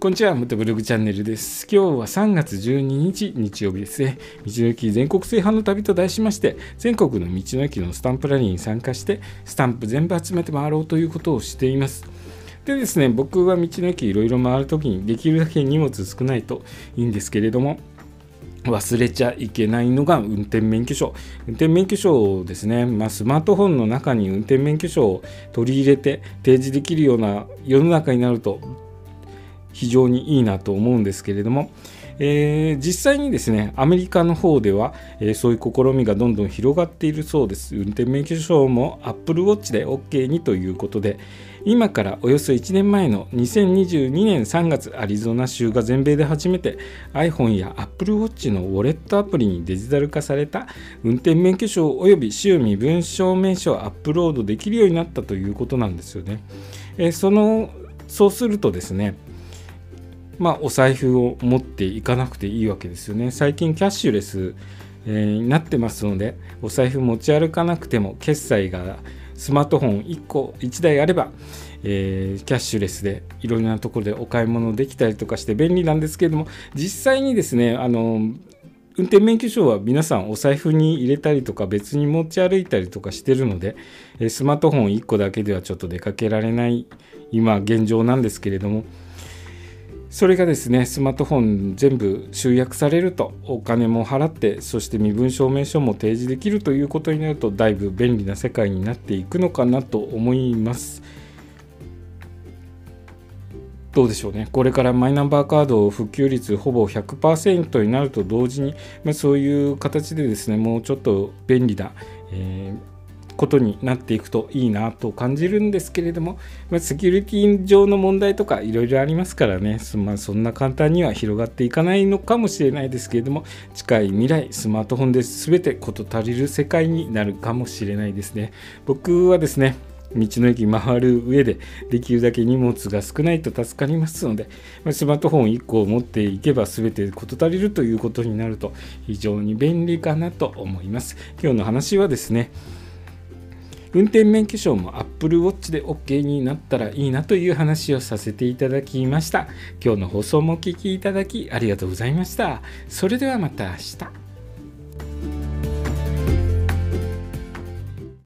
こんにちは、元ブログチャンネルです。今日は3月12日、日曜日ですね。道の駅全国制覇の旅と題しまして、全国の道の駅のスタンプラリーに参加して、スタンプ全部集めて回ろうということをしています。でですね、僕は道の駅いろいろ回るときにできるだけ荷物少ないといいんですけれども、忘れちゃいけないのが運転免許証。運転免許証ですね、まあ、スマートフォンの中に運転免許証を取り入れて提示できるような世の中になると非常にいいなと思うんですけれども、えー、実際にですねアメリカの方では、えー、そういう試みがどんどん広がっているそうです運転免許証も Apple Watch で OK にということで今からおよそ1年前の2022年3月アリゾナ州が全米で初めて iPhone や Apple Watch のウォレットアプリにデジタル化された運転免許証及び州身分証明書をアップロードできるようになったということなんですよね。えー、そのそうするとですねまあ、お財布を持っていかなくていいわけですよね。最近キャッシュレス、えー、になってますので、お財布持ち歩かなくても、決済がスマートフォン1個、1台あれば、えー、キャッシュレスでいろいろなところでお買い物できたりとかして便利なんですけれども、実際にですね、あの、運転免許証は皆さんお財布に入れたりとか別に持ち歩いたりとかしてるのでスマートフォン1個だけではちょっと出かけられない今現状なんですけれどもそれがですねスマートフォン全部集約されるとお金も払ってそして身分証明書も提示できるということになるとだいぶ便利な世界になっていくのかなと思います。どうでしょうね。これからマイナンバーカード普及率ほぼ100%になると同時に、まあ、そういう形でですねもうちょっと便利な、えーことになっていくといいなと感じるんですけれども、まあ、セキュリティ上の問題とかいろいろありますからね、まあ、そんな簡単には広がっていかないのかもしれないですけれども近い未来スマートフォンで全て事足りる世界になるかもしれないですね。僕はですね道の駅回る上でできるだけ荷物が少ないと助かりますのでスマートフォン1個を持っていけば全て事足りるということになると非常に便利かなと思います。今日の話はですね運転免許証も Apple Watch で OK になったらいいなという話をさせていただきました。今日の放送もお聴きいただきありがとうございました。それではまた明日。